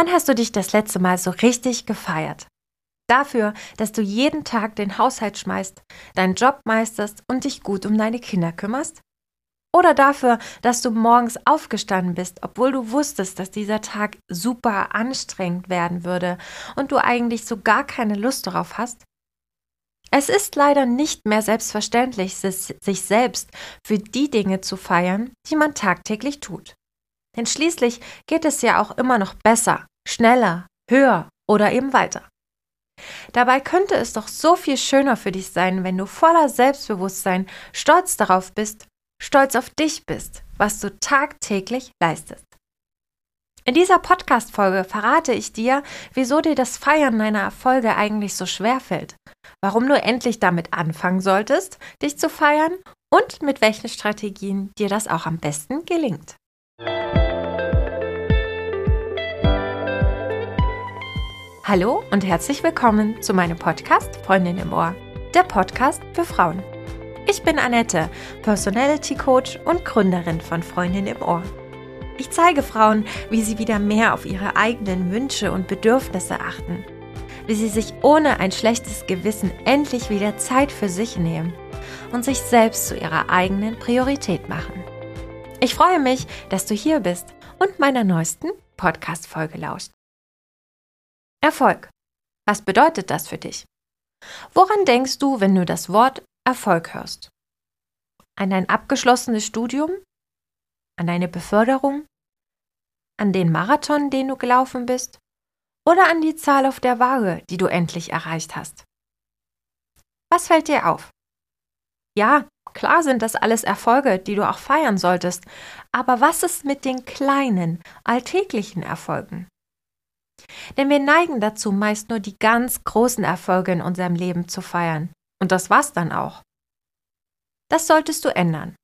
Wann hast du dich das letzte Mal so richtig gefeiert? Dafür, dass du jeden Tag den Haushalt schmeißt, deinen Job meisterst und dich gut um deine Kinder kümmerst? Oder dafür, dass du morgens aufgestanden bist, obwohl du wusstest, dass dieser Tag super anstrengend werden würde und du eigentlich so gar keine Lust darauf hast? Es ist leider nicht mehr selbstverständlich, sich selbst für die Dinge zu feiern, die man tagtäglich tut. Denn schließlich geht es ja auch immer noch besser, schneller, höher oder eben weiter. Dabei könnte es doch so viel schöner für dich sein, wenn du voller Selbstbewusstsein stolz darauf bist, stolz auf dich bist, was du tagtäglich leistest. In dieser Podcast-Folge verrate ich dir, wieso dir das Feiern deiner Erfolge eigentlich so schwer fällt, warum du endlich damit anfangen solltest, dich zu feiern und mit welchen Strategien dir das auch am besten gelingt. Hallo und herzlich willkommen zu meinem Podcast Freundin im Ohr, der Podcast für Frauen. Ich bin Annette, Personality Coach und Gründerin von Freundin im Ohr. Ich zeige Frauen, wie sie wieder mehr auf ihre eigenen Wünsche und Bedürfnisse achten, wie sie sich ohne ein schlechtes Gewissen endlich wieder Zeit für sich nehmen und sich selbst zu ihrer eigenen Priorität machen. Ich freue mich, dass du hier bist und meiner neuesten Podcast-Folge lauscht. Erfolg. Was bedeutet das für dich? Woran denkst du, wenn du das Wort Erfolg hörst? An ein abgeschlossenes Studium? An deine Beförderung? An den Marathon, den du gelaufen bist? Oder an die Zahl auf der Waage, die du endlich erreicht hast? Was fällt dir auf? Ja, klar sind das alles Erfolge, die du auch feiern solltest, aber was ist mit den kleinen, alltäglichen Erfolgen? Denn wir neigen dazu, meist nur die ganz großen Erfolge in unserem Leben zu feiern. Und das war's dann auch. Das solltest du ändern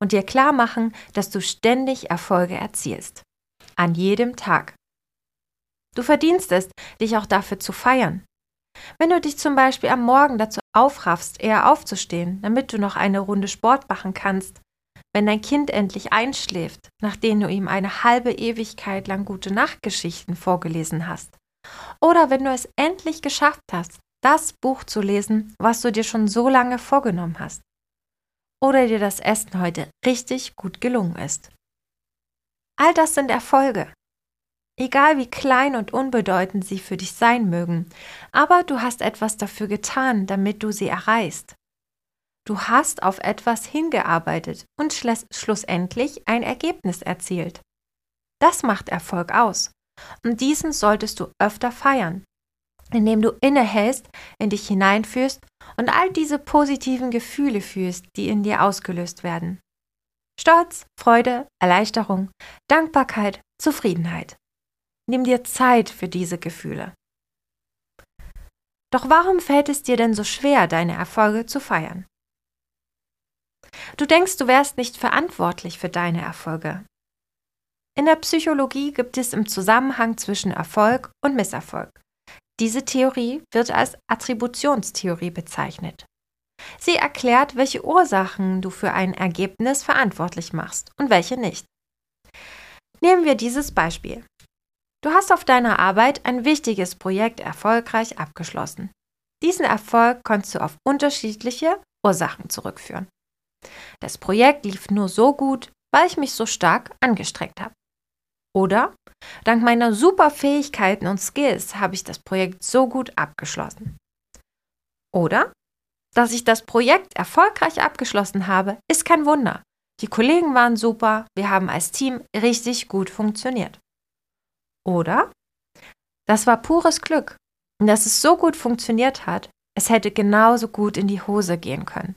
und dir klar machen, dass du ständig Erfolge erzielst. An jedem Tag. Du verdienst es, dich auch dafür zu feiern. Wenn du dich zum Beispiel am Morgen dazu aufraffst, eher aufzustehen, damit du noch eine Runde Sport machen kannst, wenn dein Kind endlich einschläft, nachdem du ihm eine halbe Ewigkeit lang gute Nachtgeschichten vorgelesen hast. Oder wenn du es endlich geschafft hast, das Buch zu lesen, was du dir schon so lange vorgenommen hast. Oder dir das Essen heute richtig gut gelungen ist. All das sind Erfolge. Egal wie klein und unbedeutend sie für dich sein mögen, aber du hast etwas dafür getan, damit du sie erreichst. Du hast auf etwas hingearbeitet und schlussendlich ein Ergebnis erzielt. Das macht Erfolg aus. Und diesen solltest du öfter feiern, indem du innehältst, in dich hineinführst und all diese positiven Gefühle fühlst, die in dir ausgelöst werden. Stolz, Freude, Erleichterung, Dankbarkeit, Zufriedenheit. Nimm dir Zeit für diese Gefühle. Doch warum fällt es dir denn so schwer, deine Erfolge zu feiern? Du denkst, du wärst nicht verantwortlich für deine Erfolge. In der Psychologie gibt es im Zusammenhang zwischen Erfolg und Misserfolg. Diese Theorie wird als Attributionstheorie bezeichnet. Sie erklärt, welche Ursachen du für ein Ergebnis verantwortlich machst und welche nicht. Nehmen wir dieses Beispiel. Du hast auf deiner Arbeit ein wichtiges Projekt erfolgreich abgeschlossen. Diesen Erfolg kannst du auf unterschiedliche Ursachen zurückführen. Das Projekt lief nur so gut, weil ich mich so stark angestrengt habe. Oder dank meiner super Fähigkeiten und Skills habe ich das Projekt so gut abgeschlossen. Oder dass ich das Projekt erfolgreich abgeschlossen habe, ist kein Wunder. Die Kollegen waren super, wir haben als Team richtig gut funktioniert. Oder das war pures Glück, dass es so gut funktioniert hat, es hätte genauso gut in die Hose gehen können.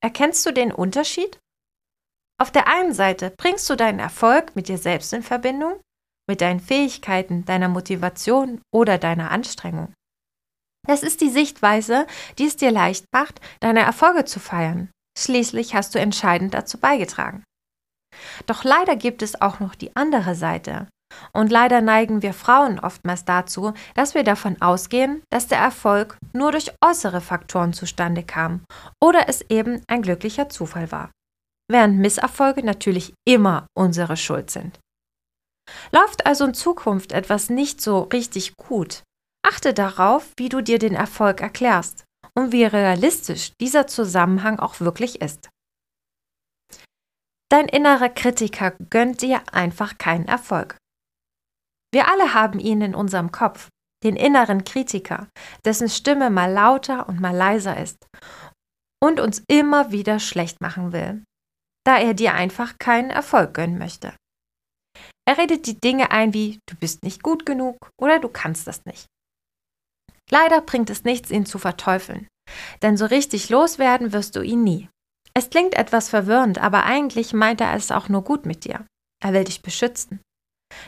Erkennst du den Unterschied? Auf der einen Seite bringst du deinen Erfolg mit dir selbst in Verbindung, mit deinen Fähigkeiten, deiner Motivation oder deiner Anstrengung. Das ist die Sichtweise, die es dir leicht macht, deine Erfolge zu feiern. Schließlich hast du entscheidend dazu beigetragen. Doch leider gibt es auch noch die andere Seite, und leider neigen wir Frauen oftmals dazu, dass wir davon ausgehen, dass der Erfolg nur durch äußere Faktoren zustande kam oder es eben ein glücklicher Zufall war. Während Misserfolge natürlich immer unsere Schuld sind. Läuft also in Zukunft etwas nicht so richtig gut, achte darauf, wie du dir den Erfolg erklärst und wie realistisch dieser Zusammenhang auch wirklich ist. Dein innerer Kritiker gönnt dir einfach keinen Erfolg. Wir alle haben ihn in unserem Kopf, den inneren Kritiker, dessen Stimme mal lauter und mal leiser ist und uns immer wieder schlecht machen will, da er dir einfach keinen Erfolg gönnen möchte. Er redet die Dinge ein wie du bist nicht gut genug oder du kannst das nicht. Leider bringt es nichts, ihn zu verteufeln, denn so richtig loswerden wirst du ihn nie. Es klingt etwas verwirrend, aber eigentlich meint er es auch nur gut mit dir. Er will dich beschützen.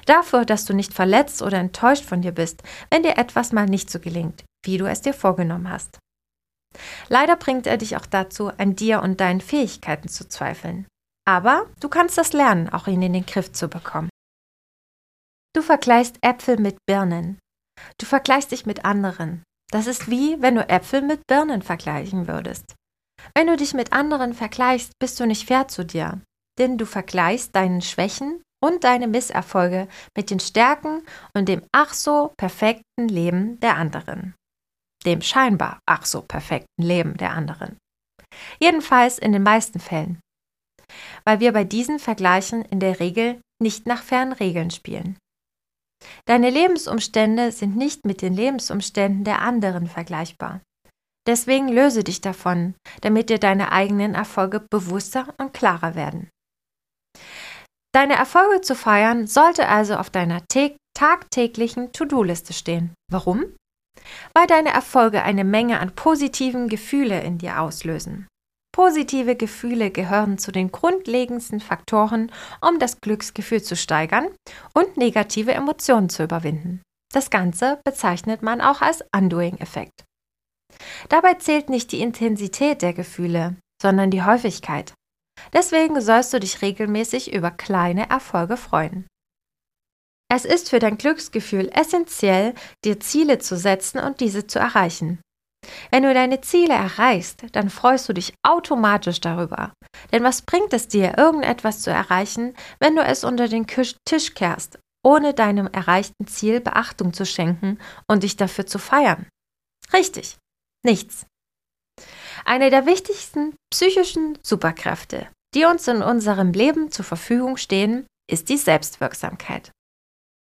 Dafür, dass du nicht verletzt oder enttäuscht von dir bist, wenn dir etwas mal nicht so gelingt, wie du es dir vorgenommen hast. Leider bringt er dich auch dazu, an dir und deinen Fähigkeiten zu zweifeln. Aber du kannst das lernen, auch ihn in den Griff zu bekommen. Du vergleichst Äpfel mit Birnen. Du vergleichst dich mit anderen. Das ist wie, wenn du Äpfel mit Birnen vergleichen würdest. Wenn du dich mit anderen vergleichst, bist du nicht fair zu dir, denn du vergleichst deinen Schwächen und deine Misserfolge mit den Stärken und dem ach so perfekten Leben der anderen. Dem scheinbar ach so perfekten Leben der anderen. Jedenfalls in den meisten Fällen. Weil wir bei diesen Vergleichen in der Regel nicht nach fairen Regeln spielen. Deine Lebensumstände sind nicht mit den Lebensumständen der anderen vergleichbar. Deswegen löse dich davon, damit dir deine eigenen Erfolge bewusster und klarer werden. Deine Erfolge zu feiern sollte also auf deiner tagtäglichen To-Do-Liste stehen. Warum? Weil deine Erfolge eine Menge an positiven Gefühle in dir auslösen. Positive Gefühle gehören zu den grundlegendsten Faktoren, um das Glücksgefühl zu steigern und negative Emotionen zu überwinden. Das Ganze bezeichnet man auch als Undoing-Effekt. Dabei zählt nicht die Intensität der Gefühle, sondern die Häufigkeit. Deswegen sollst du dich regelmäßig über kleine Erfolge freuen. Es ist für dein Glücksgefühl essentiell, dir Ziele zu setzen und diese zu erreichen. Wenn du deine Ziele erreichst, dann freust du dich automatisch darüber. Denn was bringt es dir, irgendetwas zu erreichen, wenn du es unter den Tisch kehrst, ohne deinem erreichten Ziel Beachtung zu schenken und dich dafür zu feiern? Richtig, Nichts. Eine der wichtigsten psychischen Superkräfte, die uns in unserem Leben zur Verfügung stehen, ist die Selbstwirksamkeit.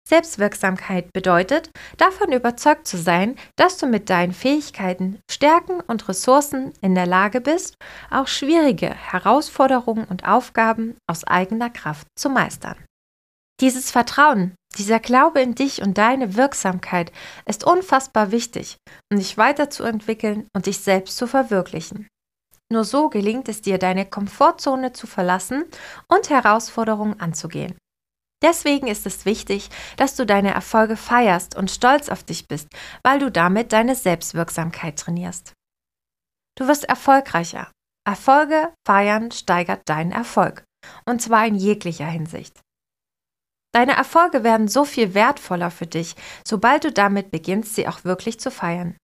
Selbstwirksamkeit bedeutet, davon überzeugt zu sein, dass du mit deinen Fähigkeiten, Stärken und Ressourcen in der Lage bist, auch schwierige Herausforderungen und Aufgaben aus eigener Kraft zu meistern. Dieses Vertrauen, dieser Glaube in dich und deine Wirksamkeit ist unfassbar wichtig, um dich weiterzuentwickeln und dich selbst zu verwirklichen. Nur so gelingt es dir, deine Komfortzone zu verlassen und Herausforderungen anzugehen. Deswegen ist es wichtig, dass du deine Erfolge feierst und stolz auf dich bist, weil du damit deine Selbstwirksamkeit trainierst. Du wirst erfolgreicher. Erfolge feiern steigert deinen Erfolg, und zwar in jeglicher Hinsicht. Deine Erfolge werden so viel wertvoller für dich, sobald du damit beginnst, sie auch wirklich zu feiern.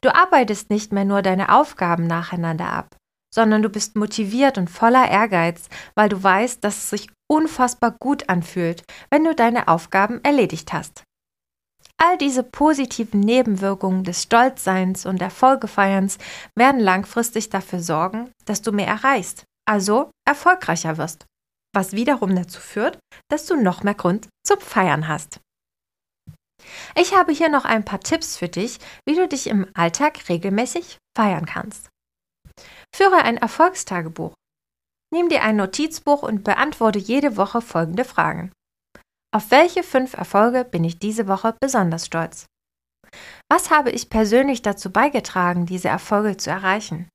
Du arbeitest nicht mehr nur deine Aufgaben nacheinander ab, sondern du bist motiviert und voller Ehrgeiz, weil du weißt, dass es sich unfassbar gut anfühlt, wenn du deine Aufgaben erledigt hast. All diese positiven Nebenwirkungen des Stolzseins und Erfolgefeierns werden langfristig dafür sorgen, dass du mehr erreichst, also erfolgreicher wirst was wiederum dazu führt, dass du noch mehr Grund zum Feiern hast. Ich habe hier noch ein paar Tipps für dich, wie du dich im Alltag regelmäßig feiern kannst. Führe ein Erfolgstagebuch. Nimm dir ein Notizbuch und beantworte jede Woche folgende Fragen. Auf welche fünf Erfolge bin ich diese Woche besonders stolz? Was habe ich persönlich dazu beigetragen, diese Erfolge zu erreichen?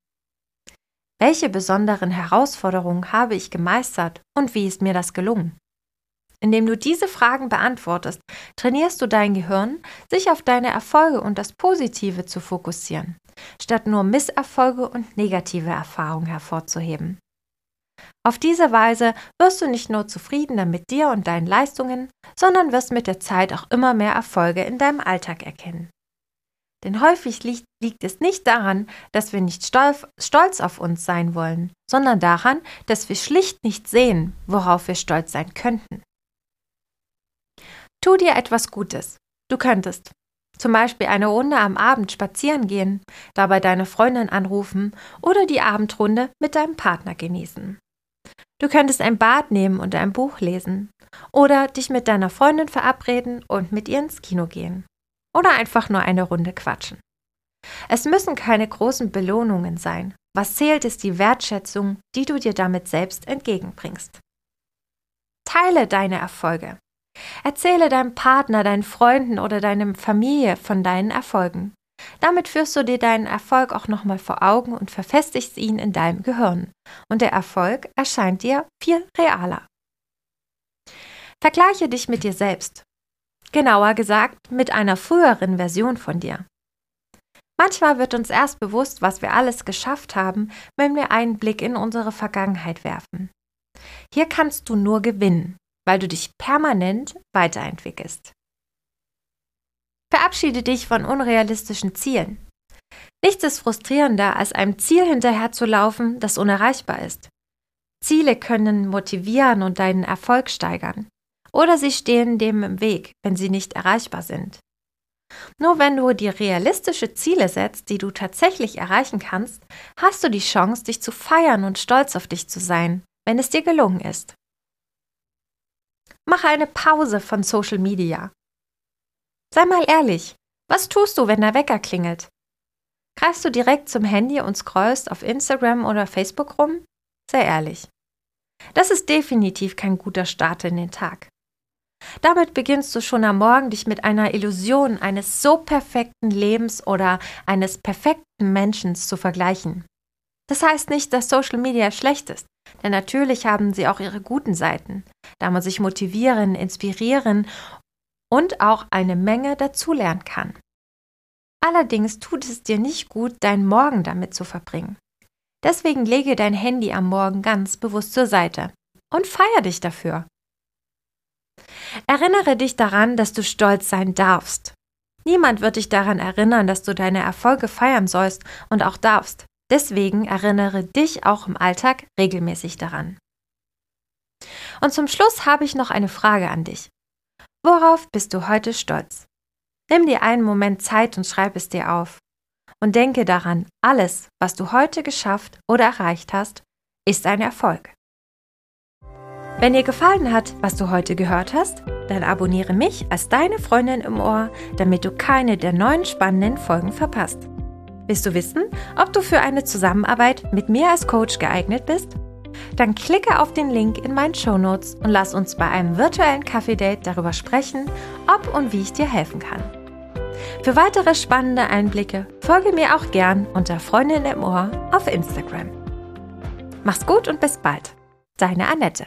Welche besonderen Herausforderungen habe ich gemeistert und wie ist mir das gelungen? Indem du diese Fragen beantwortest, trainierst du dein Gehirn, sich auf deine Erfolge und das Positive zu fokussieren, statt nur Misserfolge und negative Erfahrungen hervorzuheben. Auf diese Weise wirst du nicht nur zufriedener mit dir und deinen Leistungen, sondern wirst mit der Zeit auch immer mehr Erfolge in deinem Alltag erkennen. Denn häufig liegt, liegt es nicht daran, dass wir nicht stolz auf uns sein wollen, sondern daran, dass wir schlicht nicht sehen, worauf wir stolz sein könnten. Tu dir etwas Gutes. Du könntest zum Beispiel eine Runde am Abend spazieren gehen, dabei deine Freundin anrufen oder die Abendrunde mit deinem Partner genießen. Du könntest ein Bad nehmen und ein Buch lesen oder dich mit deiner Freundin verabreden und mit ihr ins Kino gehen. Oder einfach nur eine Runde quatschen. Es müssen keine großen Belohnungen sein. Was zählt, ist die Wertschätzung, die du dir damit selbst entgegenbringst. Teile deine Erfolge. Erzähle deinem Partner, deinen Freunden oder deiner Familie von deinen Erfolgen. Damit führst du dir deinen Erfolg auch nochmal vor Augen und verfestigst ihn in deinem Gehirn. Und der Erfolg erscheint dir viel realer. Vergleiche dich mit dir selbst. Genauer gesagt, mit einer früheren Version von dir. Manchmal wird uns erst bewusst, was wir alles geschafft haben, wenn wir einen Blick in unsere Vergangenheit werfen. Hier kannst du nur gewinnen, weil du dich permanent weiterentwickelst. Verabschiede dich von unrealistischen Zielen. Nichts ist frustrierender, als einem Ziel hinterherzulaufen, das unerreichbar ist. Ziele können motivieren und deinen Erfolg steigern. Oder sie stehen dem im Weg, wenn sie nicht erreichbar sind. Nur wenn du dir realistische Ziele setzt, die du tatsächlich erreichen kannst, hast du die Chance, dich zu feiern und stolz auf dich zu sein, wenn es dir gelungen ist. Mache eine Pause von Social Media. Sei mal ehrlich, was tust du, wenn der Wecker klingelt? Greifst du direkt zum Handy und scrollst auf Instagram oder Facebook rum? Sei ehrlich. Das ist definitiv kein guter Start in den Tag. Damit beginnst du schon am Morgen, dich mit einer Illusion eines so perfekten Lebens oder eines perfekten Menschen zu vergleichen. Das heißt nicht, dass Social Media schlecht ist, denn natürlich haben sie auch ihre guten Seiten, da man sich motivieren, inspirieren und auch eine Menge dazulernen kann. Allerdings tut es dir nicht gut, deinen Morgen damit zu verbringen. Deswegen lege dein Handy am Morgen ganz bewusst zur Seite und feier dich dafür. Erinnere dich daran, dass du stolz sein darfst. Niemand wird dich daran erinnern, dass du deine Erfolge feiern sollst und auch darfst. Deswegen erinnere dich auch im Alltag regelmäßig daran. Und zum Schluss habe ich noch eine Frage an dich. Worauf bist du heute stolz? Nimm dir einen Moment Zeit und schreib es dir auf. Und denke daran, alles, was du heute geschafft oder erreicht hast, ist ein Erfolg. Wenn dir gefallen hat, was du heute gehört hast, dann abonniere mich als deine Freundin im Ohr, damit du keine der neuen spannenden Folgen verpasst. Willst du wissen, ob du für eine Zusammenarbeit mit mir als Coach geeignet bist? Dann klicke auf den Link in meinen Show Notes und lass uns bei einem virtuellen Kaffee-Date darüber sprechen, ob und wie ich dir helfen kann. Für weitere spannende Einblicke folge mir auch gern unter Freundin im Ohr auf Instagram. Mach's gut und bis bald. Deine Annette.